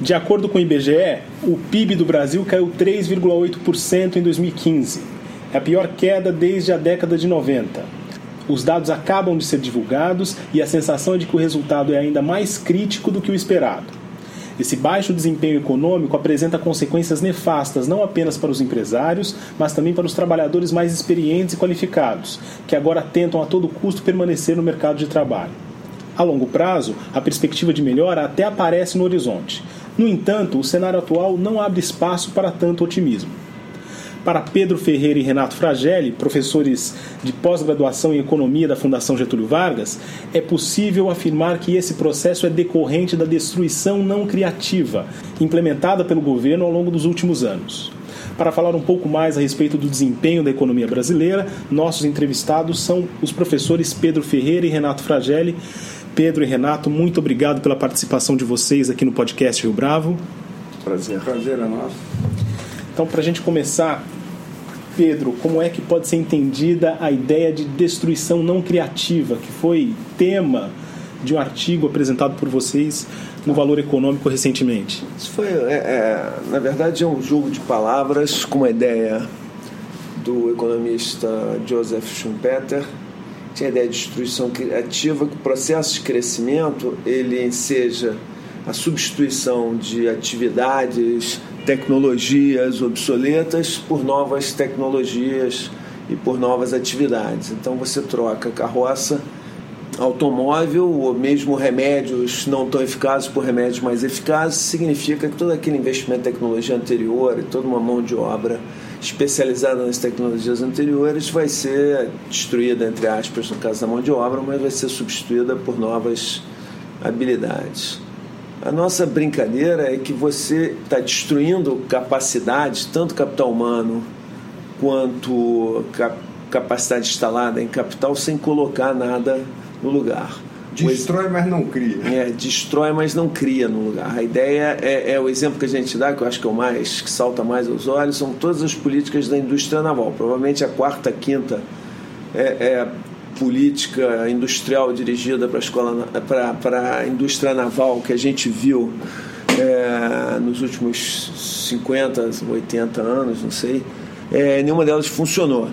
De acordo com o IBGE, o PIB do Brasil caiu 3,8% em 2015. É a pior queda desde a década de 90. Os dados acabam de ser divulgados e a sensação é de que o resultado é ainda mais crítico do que o esperado. Esse baixo desempenho econômico apresenta consequências nefastas não apenas para os empresários, mas também para os trabalhadores mais experientes e qualificados, que agora tentam a todo custo permanecer no mercado de trabalho. A longo prazo, a perspectiva de melhora até aparece no horizonte. No entanto, o cenário atual não abre espaço para tanto otimismo. Para Pedro Ferreira e Renato Fragelli, professores de pós-graduação em economia da Fundação Getúlio Vargas, é possível afirmar que esse processo é decorrente da destruição não criativa implementada pelo governo ao longo dos últimos anos. Para falar um pouco mais a respeito do desempenho da economia brasileira, nossos entrevistados são os professores Pedro Ferreira e Renato Fragelli. Pedro e Renato, muito obrigado pela participação de vocês aqui no podcast Rio Bravo. Prazer. Prazer é nosso. Então, para a gente começar, Pedro, como é que pode ser entendida a ideia de destruição não criativa, que foi tema de um artigo apresentado por vocês no Valor Econômico recentemente? Isso foi, é, é, na verdade, é um jogo de palavras com uma ideia do economista Joseph Schumpeter, tinha a ideia de destruição criativa, que o processo de crescimento ele seja a substituição de atividades, tecnologias obsoletas por novas tecnologias e por novas atividades. Então você troca carroça, automóvel ou mesmo remédios não tão eficazes por remédios mais eficazes, significa que todo aquele investimento em tecnologia anterior e toda uma mão de obra especializada nas tecnologias anteriores vai ser destruída, entre aspas, no caso da mão de obra, mas vai ser substituída por novas habilidades. A nossa brincadeira é que você está destruindo capacidades, tanto capital humano quanto capacidade instalada em capital, sem colocar nada no lugar. Destrói, mas não cria. É, destrói, mas não cria no lugar. A ideia é, é, o exemplo que a gente dá, que eu acho que é o mais, que salta mais aos olhos, são todas as políticas da indústria naval. Provavelmente a quarta, quinta é, é política industrial dirigida para a escola para a indústria naval que a gente viu é, nos últimos 50, 80 anos, não sei, é, nenhuma delas funcionou.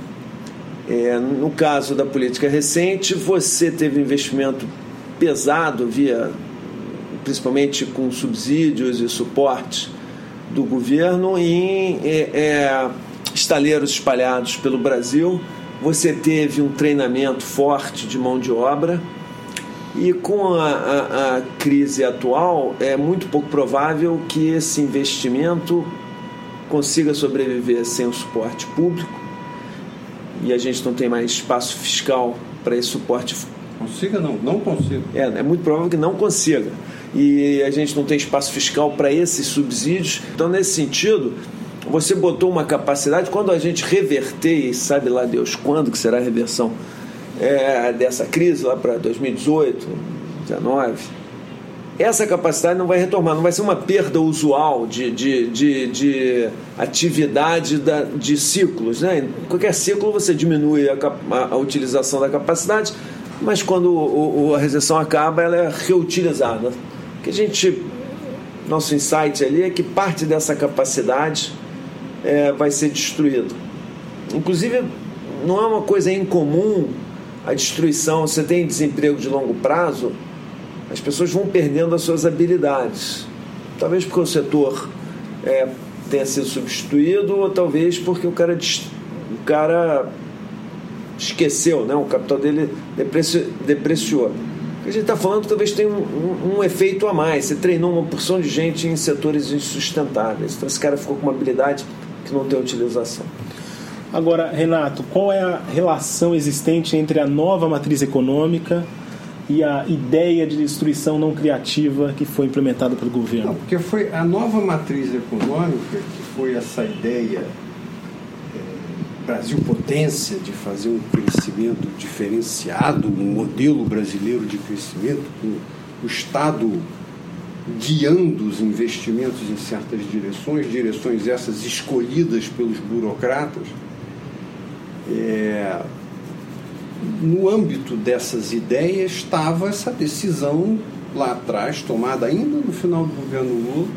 É, no caso da política recente, você teve investimento pesado via principalmente com subsídios e suporte do governo em é, é, estaleiros espalhados pelo Brasil. Você teve um treinamento forte de mão de obra e com a, a, a crise atual é muito pouco provável que esse investimento consiga sobreviver sem o suporte público e a gente não tem mais espaço fiscal para esse suporte Consiga não, não consiga. É, é muito provável que não consiga. E a gente não tem espaço fiscal para esses subsídios. Então, nesse sentido, você botou uma capacidade, quando a gente reverter, e sabe lá Deus quando que será a reversão é, dessa crise, lá para 2018, 2019, essa capacidade não vai retomar, não vai ser uma perda usual de, de, de, de atividade da, de ciclos. Né? Em qualquer ciclo você diminui a, a, a utilização da capacidade, mas quando o, o, a recessão acaba, ela é reutilizada. Que a gente, nosso insight ali é que parte dessa capacidade é, vai ser destruída. Inclusive, não é uma coisa incomum a destruição. Você tem desemprego de longo prazo, as pessoas vão perdendo as suas habilidades. Talvez porque o setor é, tenha sido substituído, ou talvez porque o cara, o cara esqueceu, né? o capital dele depreciou. O que a gente está falando talvez tenha um, um, um, efeito a mais. Você treinou uma porção de gente em setores insustentáveis. Então esse cara ficou com uma habilidade que não tem utilização. Agora, Renato, qual é a relação existente entre a nova matriz econômica e a ideia de destruição não criativa que foi implementada pelo governo? Não, porque foi a nova matriz econômica que foi essa ideia Brasil potência, de fazer um crescimento diferenciado, um modelo brasileiro de crescimento, com o Estado guiando os investimentos em certas direções, direções essas escolhidas pelos burocratas. É, no âmbito dessas ideias estava essa decisão lá atrás, tomada ainda no final do governo Lula,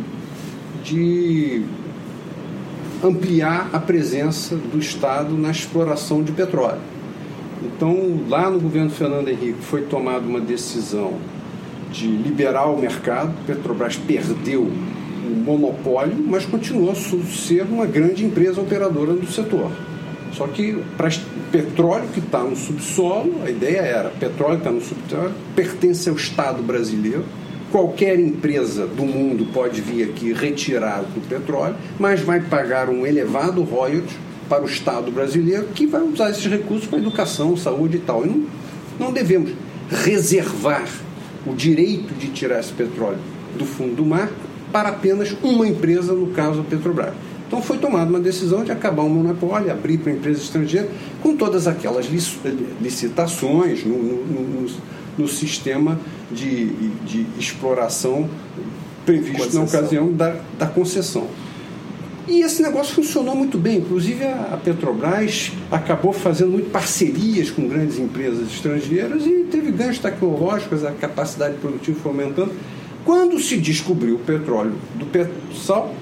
de ampliar a presença do Estado na exploração de petróleo. Então, lá no governo Fernando Henrique foi tomada uma decisão de liberar o mercado, Petrobras perdeu o monopólio, mas continuou a ser uma grande empresa operadora do setor. Só que para petróleo que está no subsolo, a ideia era, petróleo que está no subsolo, pertence ao Estado brasileiro, qualquer empresa do mundo pode vir aqui retirar o petróleo, mas vai pagar um elevado royalties para o Estado brasileiro que vai usar esses recursos para educação, saúde e tal. E não, não devemos reservar o direito de tirar esse petróleo do fundo do mar para apenas uma empresa, no caso a Petrobras. Então foi tomada uma decisão de acabar o monopólio, abrir para empresas estrangeiras, com todas aquelas licitações no, no, no, no sistema de, de, exploração previsto concessão. na ocasião da, da concessão. E esse negócio funcionou muito bem. Inclusive, a Petrobras acabou fazendo muito parcerias com grandes empresas estrangeiras e teve ganhos tecnológicos, a capacidade produtiva foi aumentando. Quando se descobriu o petróleo do sal,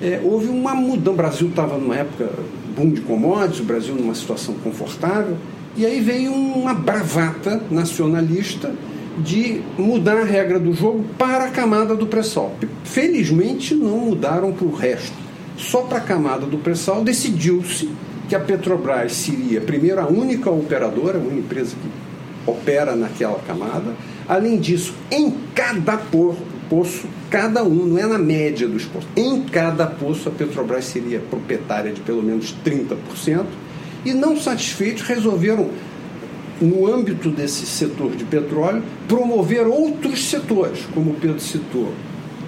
é, houve uma mudança. O Brasil estava numa época boom de commodities, o Brasil numa situação confortável, e aí veio uma bravata nacionalista de mudar a regra do jogo para a camada do pré-sal. Felizmente não mudaram para o resto só para a camada do pré-sal, decidiu-se que a Petrobras seria, primeiro, a única operadora, uma empresa que opera naquela camada. Além disso, em cada poço, cada um, não é na média dos poços, em cada poço a Petrobras seria proprietária de pelo menos 30%. E não satisfeitos, resolveram, no âmbito desse setor de petróleo, promover outros setores, como o Pedro citou,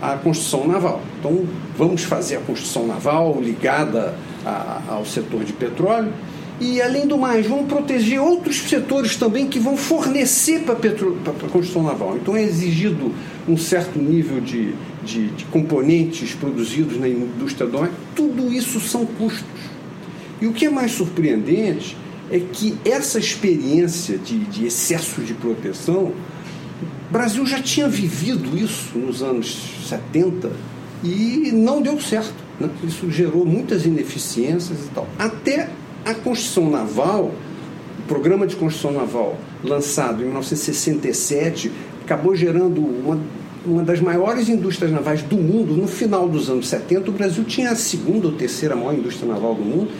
a construção naval. Então, vamos fazer a construção naval ligada a, ao setor de petróleo. E, além do mais, vamos proteger outros setores também que vão fornecer para a construção naval. Então, é exigido um certo nível de, de, de componentes produzidos na indústria doméstica. Tudo isso são custos. E o que é mais surpreendente é que essa experiência de, de excesso de proteção o Brasil já tinha vivido isso nos anos 70 e não deu certo. Né? Isso gerou muitas ineficiências e tal. Até a construção naval, o programa de construção naval lançado em 1967, acabou gerando uma, uma das maiores indústrias navais do mundo. No final dos anos 70, o Brasil tinha a segunda ou terceira maior indústria naval do mundo,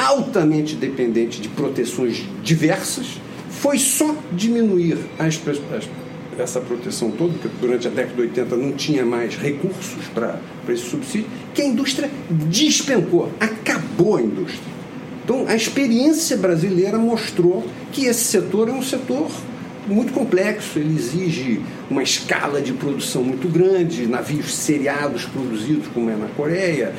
altamente dependente de proteções diversas. Foi só diminuir as, as essa proteção toda, porque durante a década de 80 não tinha mais recursos para esse subsídio, que a indústria despencou, acabou a indústria. Então, a experiência brasileira mostrou que esse setor é um setor muito complexo, ele exige uma escala de produção muito grande, navios seriados produzidos, como é na Coreia,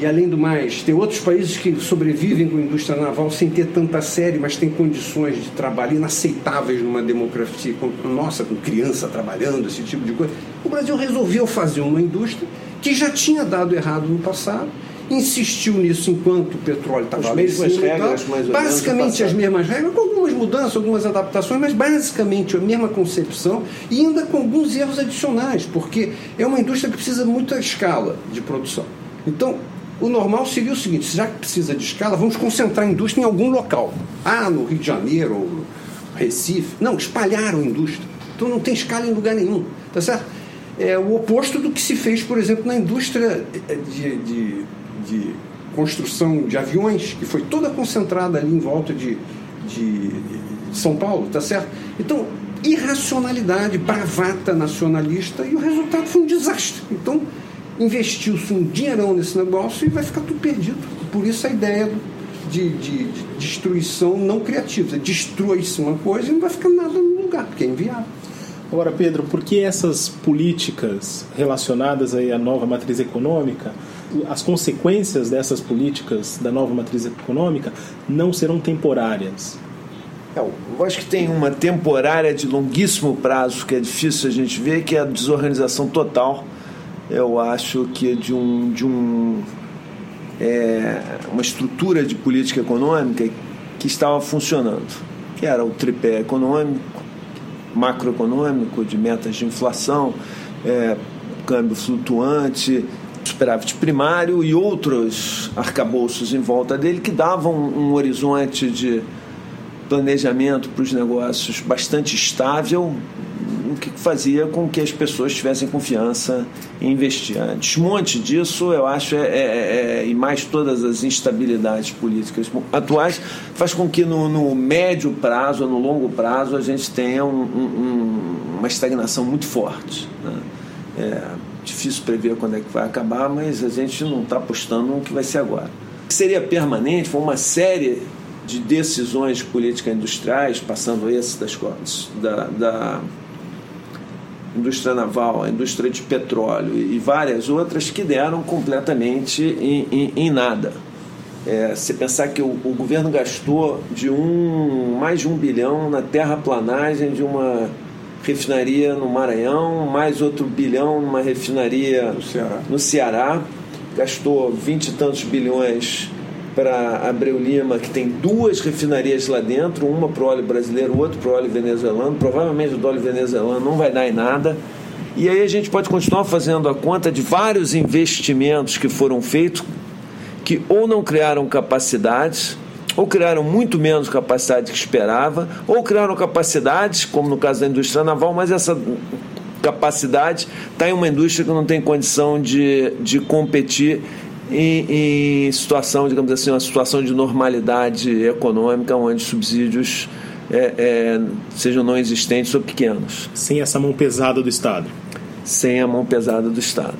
e além do mais, tem outros países que sobrevivem com a indústria naval sem ter tanta série, mas têm condições de trabalho inaceitáveis numa democracia, nossa, com criança trabalhando, esse tipo de coisa. O Brasil resolveu fazer uma indústria que já tinha dado errado no passado, insistiu nisso enquanto o petróleo estava mesmas regras, ou Basicamente as mesmas regras, com algumas mudanças, algumas adaptações, mas basicamente a mesma concepção e ainda com alguns erros adicionais, porque é uma indústria que precisa de muita escala de produção. Então, o normal seria o seguinte: já que precisa de escala, vamos concentrar a indústria em algum local. Ah, no Rio de Janeiro, ou Recife. Não, espalharam a indústria. Então não tem escala em lugar nenhum. Tá certo? É o oposto do que se fez, por exemplo, na indústria de, de, de construção de aviões, que foi toda concentrada ali em volta de, de, São Paulo, tá certo? Então, irracionalidade, bravata nacionalista, e o resultado foi um desastre. Então, investiu-se um dinheirão nesse negócio e vai ficar tudo perdido. Por isso a ideia de, de, de destruição não criativa. Destrói-se uma coisa e não vai ficar nada no lugar, porque é inviável. Agora, Pedro, por que essas políticas relacionadas aí à nova matriz econômica as consequências dessas políticas da nova matriz econômica não serão temporárias. É, eu acho que tem uma temporária de longuíssimo prazo que é difícil a gente ver, que é a desorganização total. Eu acho que é de um, de um é, uma estrutura de política econômica que estava funcionando, que era o tripé econômico, macroeconômico, de metas de inflação, é, câmbio flutuante, superávit primário e outros arcabouços em volta dele que davam um horizonte de planejamento para os negócios bastante estável, o que fazia com que as pessoas tivessem confiança em investir. Desmonte disso, eu acho, é, é, é, e mais todas as instabilidades políticas atuais, faz com que no, no médio prazo, no longo prazo, a gente tenha um, um, uma estagnação muito forte. Né? É difícil prever quando é que vai acabar, mas a gente não está apostando no que vai ser agora. O que seria permanente foi uma série de decisões políticas industriais, passando esse das da, da indústria naval, a indústria de petróleo e várias outras que deram completamente em, em, em nada. É, se pensar que o, o, governo gastou de um mais de um bilhão na terraplanagem de uma refinaria no Maranhão, mais outro bilhão numa refinaria no Ceará, no Ceará gastou vinte e tantos bilhões para Abreu Lima, que tem duas refinarias lá dentro, uma para óleo brasileiro, outra para óleo venezuelano. Provavelmente o óleo venezuelano não vai dar em nada. E aí a gente pode continuar fazendo a conta de vários investimentos que foram feitos que ou não criaram capacidades, ou criaram muito menos capacidade que esperava, ou criaram capacidades, como no caso da indústria naval, mas essa capacidade está em uma indústria que não tem condição de, de competir em, em, situação, digamos assim, uma situação de normalidade econômica, onde subsídios é, é, sejam não existentes ou pequenos. Sem essa mão pesada do Estado. Sem a mão pesada do Estado.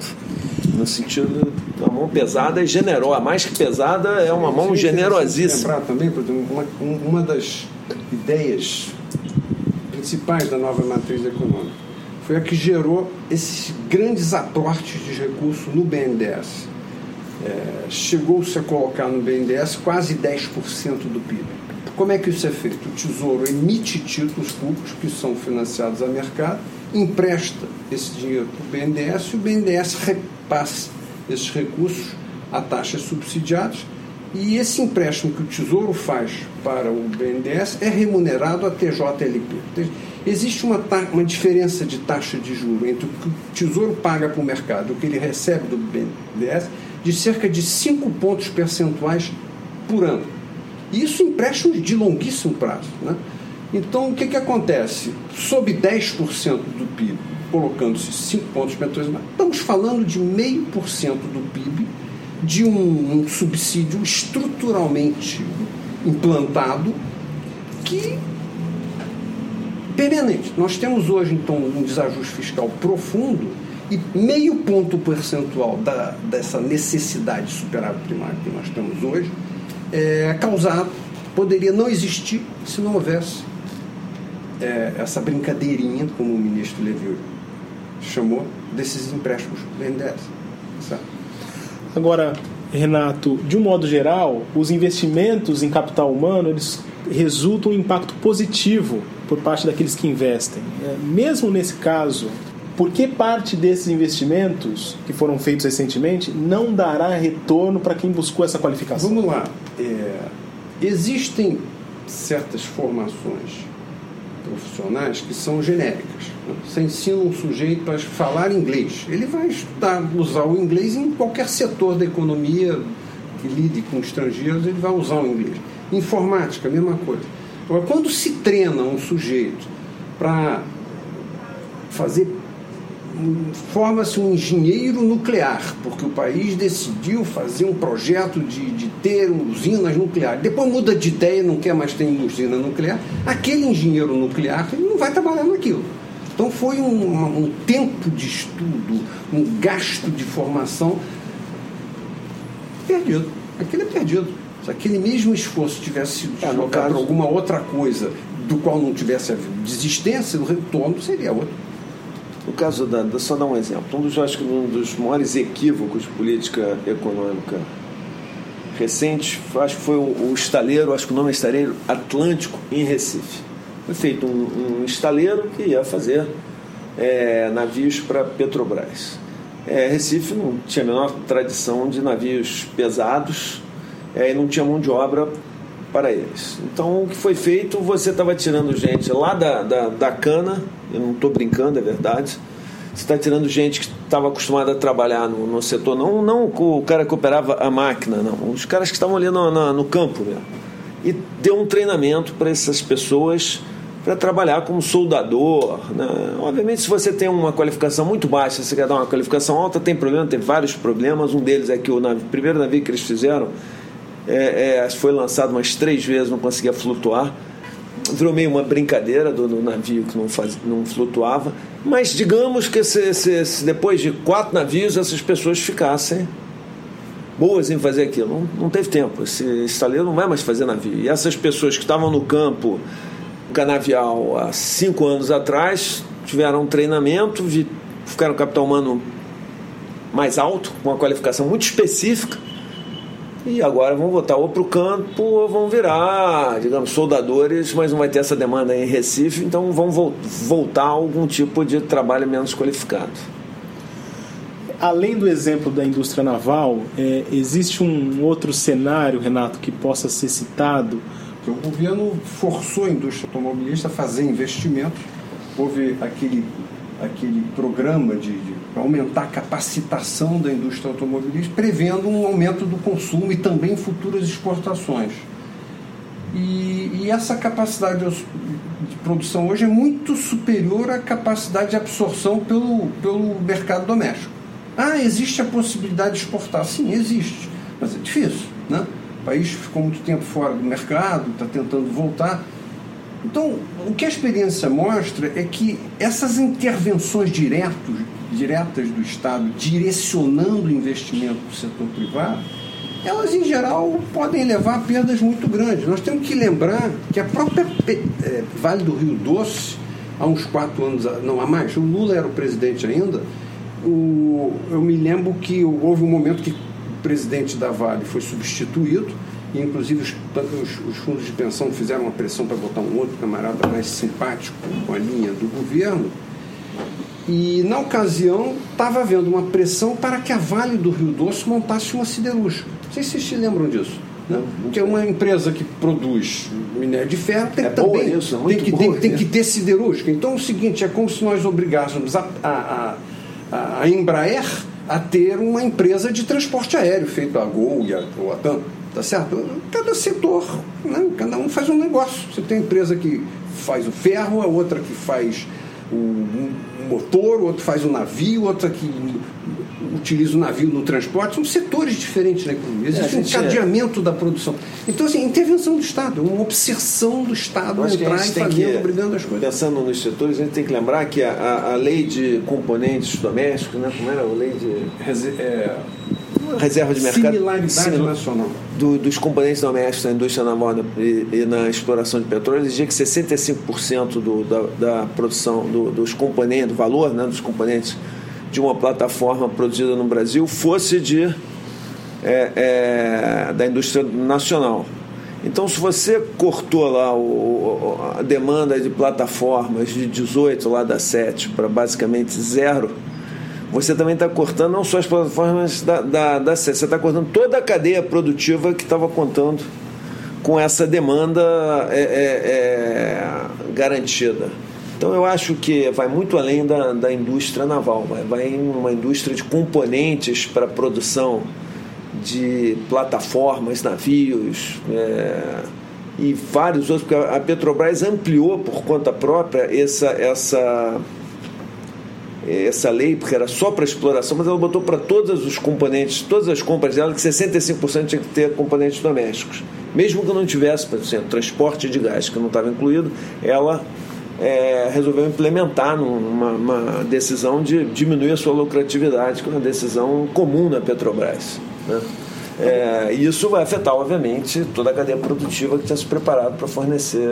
No sentido, a mão pesada é generosa, mais que pesada, é uma mão generosíssima. lembrar também, uma, uma das ideias principais da nova matriz econômica foi a que gerou esses grandes aportes de recursos no BNDES é, chegou-se a colocar no BNDES quase 10% do PIB. Como é que isso é feito? O Tesouro emite títulos públicos que são financiados a mercado, empresta esse dinheiro para o BNDES e o BNDES repassa esses recursos a taxas subsidiadas e esse empréstimo que o Tesouro faz para o BNDES é remunerado a TJLP. Existe uma, uma diferença de taxa de juro entre o que o Tesouro paga para o mercado e o que ele recebe do BNDES de cerca de 5 pontos percentuais por ano. Isso empréstimos de longuíssimo prazo. Né? Então, o que, que acontece? Sob 10% do PIB, colocando-se 5 pontos percentuais, estamos falando de meio por cento do PIB de um, um subsídio estruturalmente implantado que permanente. Nós temos hoje, então, um desajuste fiscal profundo e meio ponto percentual da, dessa necessidade de superávit primário que nós temos hoje é causado, poderia não existir se não houvesse é, essa brincadeirinha, como o ministro Levy chamou, desses empréstimos BNDES. Agora, Renato, de um modo geral, os investimentos em capital humano eles resultam em impacto positivo por parte daqueles que investem. É, mesmo nesse caso, por que parte desses investimentos que foram feitos recentemente não dará retorno para quem buscou essa qualificação? Vamos lá. É, existem certas formações profissionais que são genéricas. Né? Você ensina um sujeito a falar inglês. Ele vai estudar, usar o inglês em qualquer setor da economia que lide com estrangeiros, ele vai usar o inglês. Informática, mesma coisa. Agora, quando se treina um sujeito para fazer forma-se um engenheiro nuclear, porque o país decidiu fazer um projeto de, de ter usinas nucleares. Depois muda de ideia, não quer mais ter usina nuclear. Aquele engenheiro nuclear ele não vai trabalhar naquilo. Então foi um, um tempo de estudo, um gasto de formação perdido. Aquele é perdido. Se aquele mesmo esforço tivesse sido é, deslocado para alguma outra coisa do qual não tivesse havido desistência, o retorno seria outro. No caso da, só dar um exemplo, um dos, acho que um dos maiores equívocos de política econômica recente, acho que foi o, o estaleiro, acho que o nome é estaleiro Atlântico em Recife. Foi feito um, um estaleiro que ia fazer é, navios para Petrobras. É, Recife não tinha a menor tradição de navios pesados é, e não tinha mão de obra para eles. Então, o que foi feito, você estava tirando gente lá da, da, da cana, eu não estou brincando, é verdade, você está tirando gente que estava acostumada a trabalhar no, no, setor, não, não o cara que operava a máquina, não, os caras que estavam ali no, no, no campo mesmo. E deu um treinamento para essas pessoas para trabalhar como soldador. Né? Obviamente, se você tem uma qualificação muito baixa, você quer dar uma qualificação alta, tem problema, tem vários problemas. Um deles é que o navio, primeiro navio que eles fizeram é, é, foi lançado umas três vezes, não conseguia flutuar virou meio uma brincadeira do, do navio que não, faz, não flutuava. Mas digamos que se, se, se, depois de quatro navios essas pessoas ficassem boas em fazer aquilo. Não, não teve tempo. Esse estaleiro não vai mais fazer navio. E essas pessoas que estavam no campo canavial há cinco anos atrás tiveram um treinamento, ficaram capital humano mais alto, com uma qualificação muito específica e agora vão voltar ou para o campo ou vão virar, digamos, soldadores, mas não vai ter essa demanda em Recife, então vão voltar a algum tipo de trabalho menos qualificado. Além do exemplo da indústria naval, é, existe um outro cenário, Renato, que possa ser citado? O governo forçou a indústria automobilista a fazer investimentos. Houve aquele aquele programa de, de aumentar a capacitação da indústria automobilística, prevendo um aumento do consumo e também futuras exportações. E, e, essa capacidade de produção hoje é muito superior à capacidade de absorção pelo, pelo mercado doméstico. Ah, existe a possibilidade de exportar? Sim, existe, mas é difícil. Né? O país ficou muito tempo fora do mercado, está tentando voltar. Então, o que a experiência mostra é que essas intervenções diretos, diretas do Estado, direcionando investimento para o setor privado, elas em geral podem levar a perdas muito grandes. Nós temos que lembrar que a própria é, Vale do Rio Doce, há uns quatro anos, não há mais, o Lula era o presidente ainda, o, eu me lembro que houve um momento que o presidente da Vale foi substituído e inclusive os, os, os, fundos de pensão fizeram uma pressão para botar um outro camarada mais simpático com a linha do governo. E na ocasião estava havendo uma pressão para que a Vale do Rio Doce montasse uma siderúrgica. Não sei se vocês se lembram disso. Né? Porque é uma empresa que produz minério de ferro tem é também isso, é tem, que, tem, tem, que ter siderúrgica. Então é o seguinte, é como se nós obrigássemos a, a, a, a Embraer a ter uma empresa de transporte aéreo, feito a Gol e a, ou a TAM tá certo? Cada setor, né? cada um faz um negócio. Você tem empresa que faz o ferro, a outra que faz o motor, outro faz o navio, outra que utiliza o navio no transporte, são setores diferentes na economia. Existe é, um cadeamento é... da produção. Então, assim, intervenção do Estado, uma obsessão do Estado entrar e fazendo, que, obrigando as coisas. Pensando nos setores, a gente tem que lembrar que a, a lei de componentes domésticos, né, como era a lei de. É, reserva de mercado. Similaridade nacional. Do, dos componentes domésticos na indústria naval e, e, na exploração de petróleo, exigia que 65% do, da, da produção do, dos componentes, do valor né, dos componentes de uma plataforma produzida no Brasil fosse de é, é, da indústria nacional. Então, se você cortou lá o, a demanda de plataformas de 18 lá da 7 para basicamente zero, você também está cortando não só as plataformas da, da, da você está cortando toda a cadeia produtiva que estava contando com essa demanda é, é, é, garantida. Então eu acho que vai muito além da, da indústria naval, vai, vai em uma indústria de componentes para produção de plataformas, navios é, e vários outros, porque a Petrobras ampliou por conta própria essa, essa essa lei, porque era só para exploração, mas ela botou para todos os componentes, todas as compras dela, que 65% tinha que ter componentes domésticos. Mesmo que não tivesse, por exemplo, transporte de gás, que não estava incluído, ela é, resolveu implementar numa uma decisão de diminuir a sua lucratividade, que é uma decisão comum na Petrobras. Né? É, isso vai afetar, obviamente, toda a cadeia produtiva que tinha se preparado para fornecer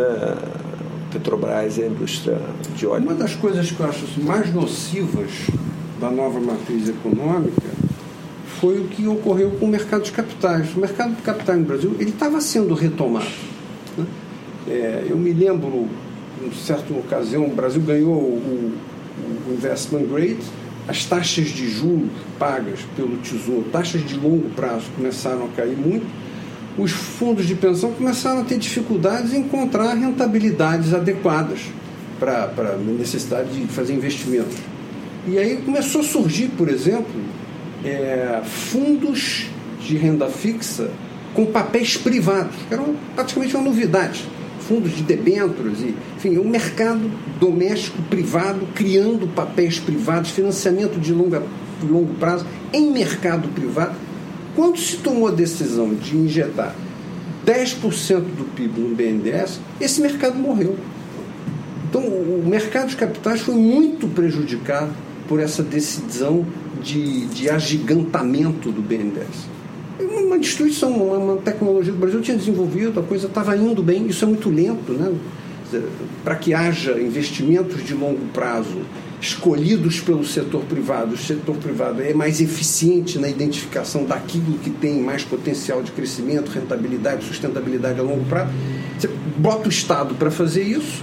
Petrobras e a indústria de óleo. Uma das coisas que eu acho mais nocivas da nova matriz econômica foi o que ocorreu com o mercado de capitais. O mercado de capitais no Brasil ele estava sendo retomado. Né? É, eu me lembro, em certa ocasião, o Brasil ganhou o, o investment grade, as taxas de juros pagas pelo Tesouro, taxas de longo prazo, começaram a cair muito. Os fundos de pensão começaram a ter dificuldades em encontrar rentabilidades adequadas para a necessidade de fazer investimentos. E aí começou a surgir, por exemplo, é, fundos de renda fixa com papéis privados, que eram praticamente uma novidade. Fundos de debêntures, e, enfim, um mercado doméstico privado criando papéis privados, financiamento de longa, longo prazo em mercado privado. Quando se tomou a decisão de injetar 10% do PIB no BNDES, esse mercado morreu. Então, o mercado de capitais foi muito prejudicado por essa decisão de, de agigantamento do BNDES. Uma destruição, uma, uma tecnologia do Brasil tinha desenvolvido, a coisa estava indo bem, isso é muito lento, né? Para que haja investimentos de longo prazo escolhidos pelo setor privado, o setor privado é mais eficiente na identificação daquilo que tem mais potencial de crescimento, rentabilidade, sustentabilidade a longo prazo. Você bota o Estado para fazer isso,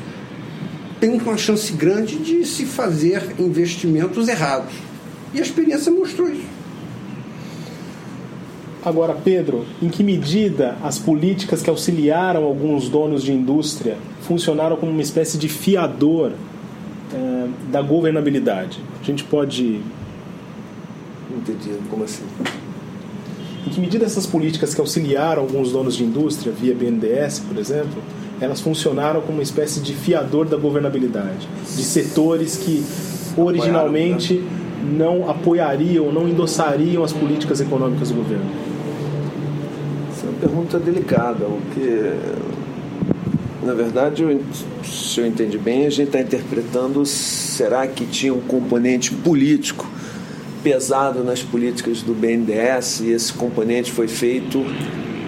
tem uma chance grande de se fazer investimentos errados. E a experiência mostrou isso. Agora, Pedro, em que medida as políticas que auxiliaram alguns donos de indústria funcionaram como uma espécie de fiador eh, da governabilidade? A gente pode. Não entendi, como assim? Em que medida essas políticas que auxiliaram alguns donos de indústria, via BNDES, por exemplo, elas funcionaram como uma espécie de fiador da governabilidade, de setores que originalmente não apoiariam, não endossariam as políticas econômicas do governo? Essa é uma pergunta delicada, porque na verdade, eu, se eu entendi bem, a gente está interpretando será que tinha um componente político pesado nas políticas do BNDES e esse componente foi feito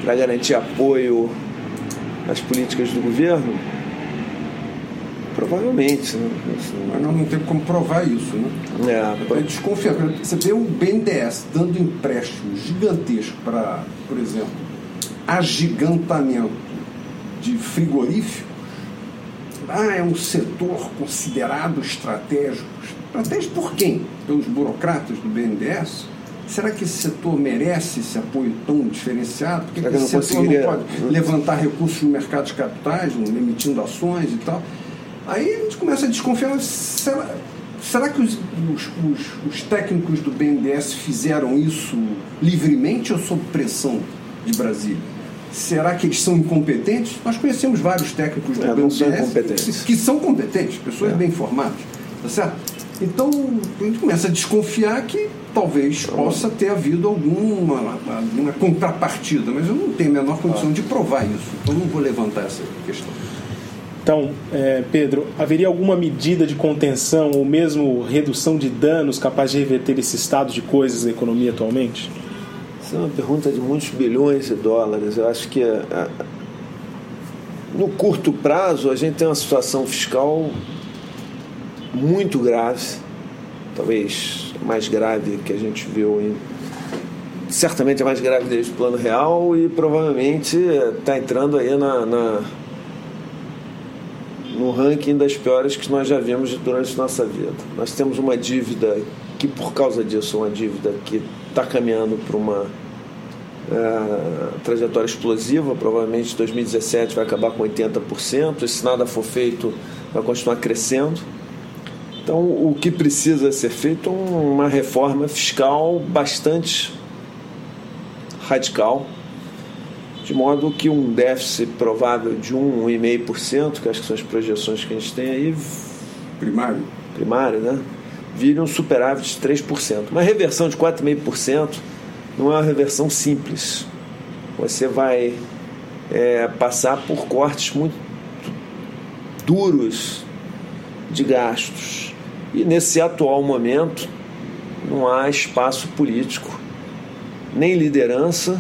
para garantir apoio às políticas do governo? Provavelmente. Né? Mas nós não temos como provar isso, né? É, pra... desconfiar. Você vê o BNDES dando empréstimo gigantesco para, por exemplo, agigantamento de frigoríficos. Ah, é um setor considerado estratégico. Estratégico por quem? Pelos burocratas do BNDES? Será que esse setor merece esse apoio tão diferenciado? Por que, que esse não setor não pode levantar recursos no mercado de capitais, emitindo ações e tal? Aí a gente começa a desconfiar, será, será que os, os, os, os técnicos do BNDES fizeram isso livremente ou sob pressão de Brasília? Será que eles são incompetentes? Nós conhecemos vários técnicos do é, BNDES que são competentes, pessoas é. bem formadas, tá certo? Então a gente começa a desconfiar que talvez possa ter havido alguma, alguma contrapartida, mas eu não tenho a menor condição de provar isso, então não vou levantar essa questão. Então, é, Pedro, haveria alguma medida de contenção ou mesmo redução de danos capaz de reverter esse estado de coisas da economia atualmente? Essa é uma pergunta de muitos bilhões de dólares. Eu acho que a, a, no curto prazo a gente tem uma situação fiscal muito grave, talvez mais grave que a gente viu em certamente é mais grave desde o plano real e provavelmente está entrando aí na, na no ranking das piores que nós já vimos durante nossa vida. Nós temos uma dívida que, por causa disso, é uma dívida que está caminhando para uma é, trajetória explosiva. Provavelmente 2017 vai acabar com 80%. E se nada for feito, vai continuar crescendo. Então, o que precisa ser feito é uma reforma fiscal bastante radical de modo que um déficit provável de 1, 1,5%, que acho que são as projeções que a gente tem aí. Primário. Primário, né? Vire um superávit de 3%. Uma reversão de 4,5% não é uma reversão simples. Você vai é, passar por cortes muito duros de gastos. E nesse atual momento não há espaço político, nem liderança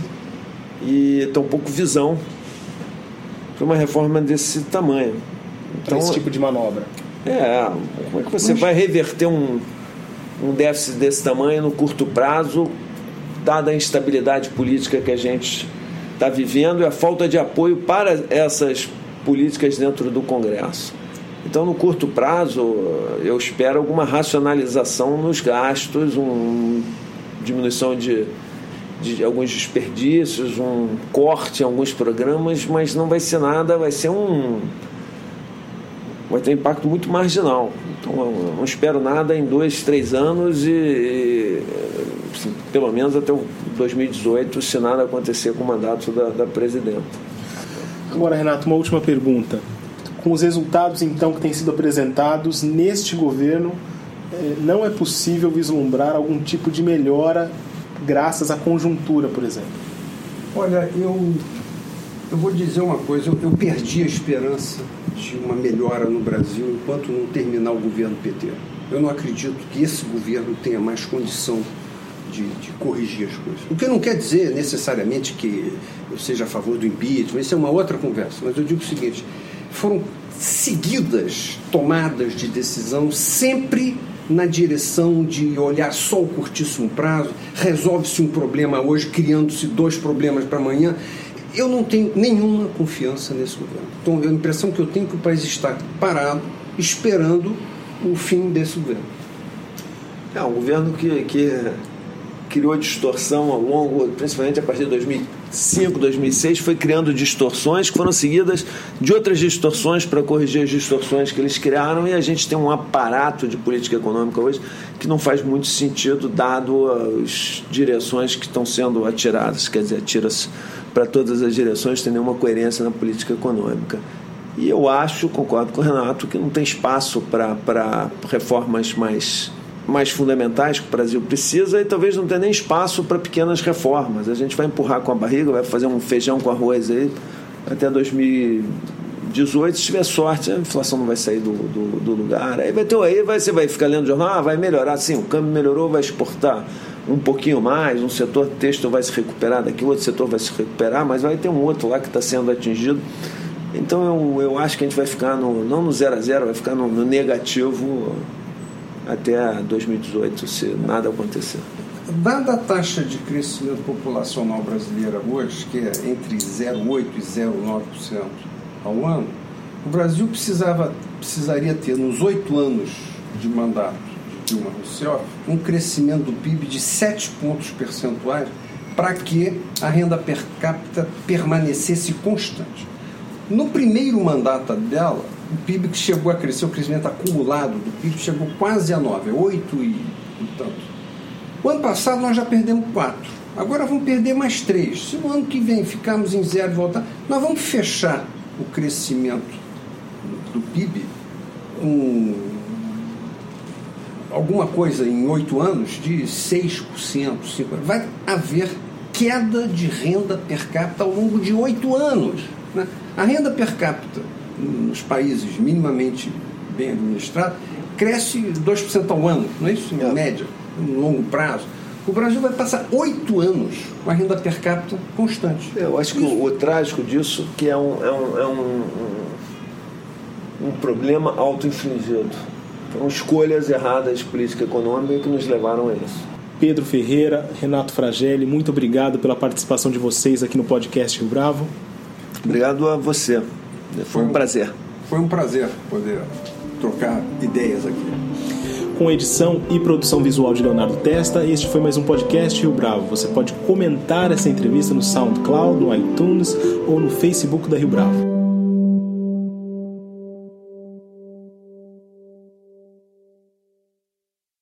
e tão pouco visão para uma reforma desse tamanho. Então, esse tipo de manobra. É, como é que você vai reverter um, um déficit desse tamanho no curto prazo, dada a instabilidade política que a gente está vivendo e a falta de apoio para essas políticas dentro do Congresso? Então, no curto prazo, eu espero alguma racionalização nos gastos, uma diminuição de, de alguns desperdícios, um corte em alguns programas, mas não vai ser nada, vai ser um. Vai ter um impacto muito marginal. Então, eu não espero nada em dois, três anos e, e assim, pelo menos até 2018, se nada acontecer com o mandato da, da presidenta. Agora, Renato, uma última pergunta com os resultados então que têm sido apresentados neste governo, eh, não é possível vislumbrar algum tipo de melhora graças à conjuntura, por exemplo? Olha, eu, eu vou dizer uma coisa, eu, eu perdi a esperança de uma melhora no Brasil enquanto não terminar o governo PT. Eu não acredito que esse governo tenha mais condição de, de, corrigir as coisas. O que não quer dizer necessariamente que eu seja a favor do impeachment, isso é uma outra conversa, mas eu digo o seguinte: foram seguidas tomadas de decisão sempre na direção de olhar só o curtíssimo prazo, resolve-se um problema hoje, criando-se dois problemas para amanhã. Eu não tenho nenhuma confiança nesse governo. Então, a impressão que eu tenho é que o país está parado, esperando o fim desse governo. É um governo que, que criou distorção ao longo, principalmente a partir de 2005, 2006, foi criando distorções que foram seguidas de outras distorções para corrigir as distorções que eles criaram e a gente tem um aparato de política econômica hoje que não faz muito sentido dado as direções que estão sendo atiradas, quer dizer, atira-se para todas as direções, tem nenhuma coerência na política econômica. E eu acho, concordo com o Renato, que não tem espaço para reformas mais mais fundamentais que o Brasil precisa e talvez não tenha nem espaço para pequenas reformas. A gente vai empurrar com a barriga, vai fazer um feijão com arroz aí até 2018. Se tiver sorte, a inflação não vai sair do, do, do lugar. Aí vai ter aí, vai, você vai ficar lendo jornal, ah, vai melhorar. Sim, o câmbio melhorou, vai exportar um pouquinho mais, um setor texto vai se recuperar daqui, outro setor vai se recuperar, mas vai ter um outro lá que está sendo atingido. Então eu, eu acho que a gente vai ficar no, não no zero a zero, vai ficar no, no negativo até 2018, se nada acontecer. Dada a taxa de crescimento populacional brasileira hoje, que é entre 0,8% e 0,9% ao ano, o Brasil precisava, precisaria ter, nos oito anos de mandato Dilma Rousseff, um crescimento do PIB de 7 pontos percentuais para que a renda per capita permanecesse constante. No primeiro mandato dela, o PIB que chegou a crescer, o crescimento acumulado do PIB chegou quase a 9, 8 e, e tanto. O ano passado nós já perdemos 4. Agora vamos perder mais 3. Se no ano que vem ficarmos em zero e voltar, nós vamos fechar o crescimento do, PIB com alguma coisa em 8 anos de 6%, 5%. Vai haver queda de renda per capita ao longo de 8 anos. Né? A renda per capita nos países minimamente bem administrados, cresce 2% ao ano, não é isso? Em é. média, em longo prazo. O Brasil vai passar oito anos com a renda per capita constante. É, eu acho que o, o, trágico disso que é um, é um, é um, um, um problema auto-infligido. Foram escolhas erradas de política econômica que nos levaram a isso. Pedro Ferreira, Renato Fragelli, muito obrigado pela participação de vocês aqui no podcast Rio Bravo. Obrigado a você. Foi um prazer. Foi um prazer poder trocar ideias aqui. Com edição e produção visual de Leonardo Testa, este foi mais um podcast Rio Bravo. Você pode comentar essa entrevista no SoundCloud, no iTunes ou no Facebook da Rio Bravo.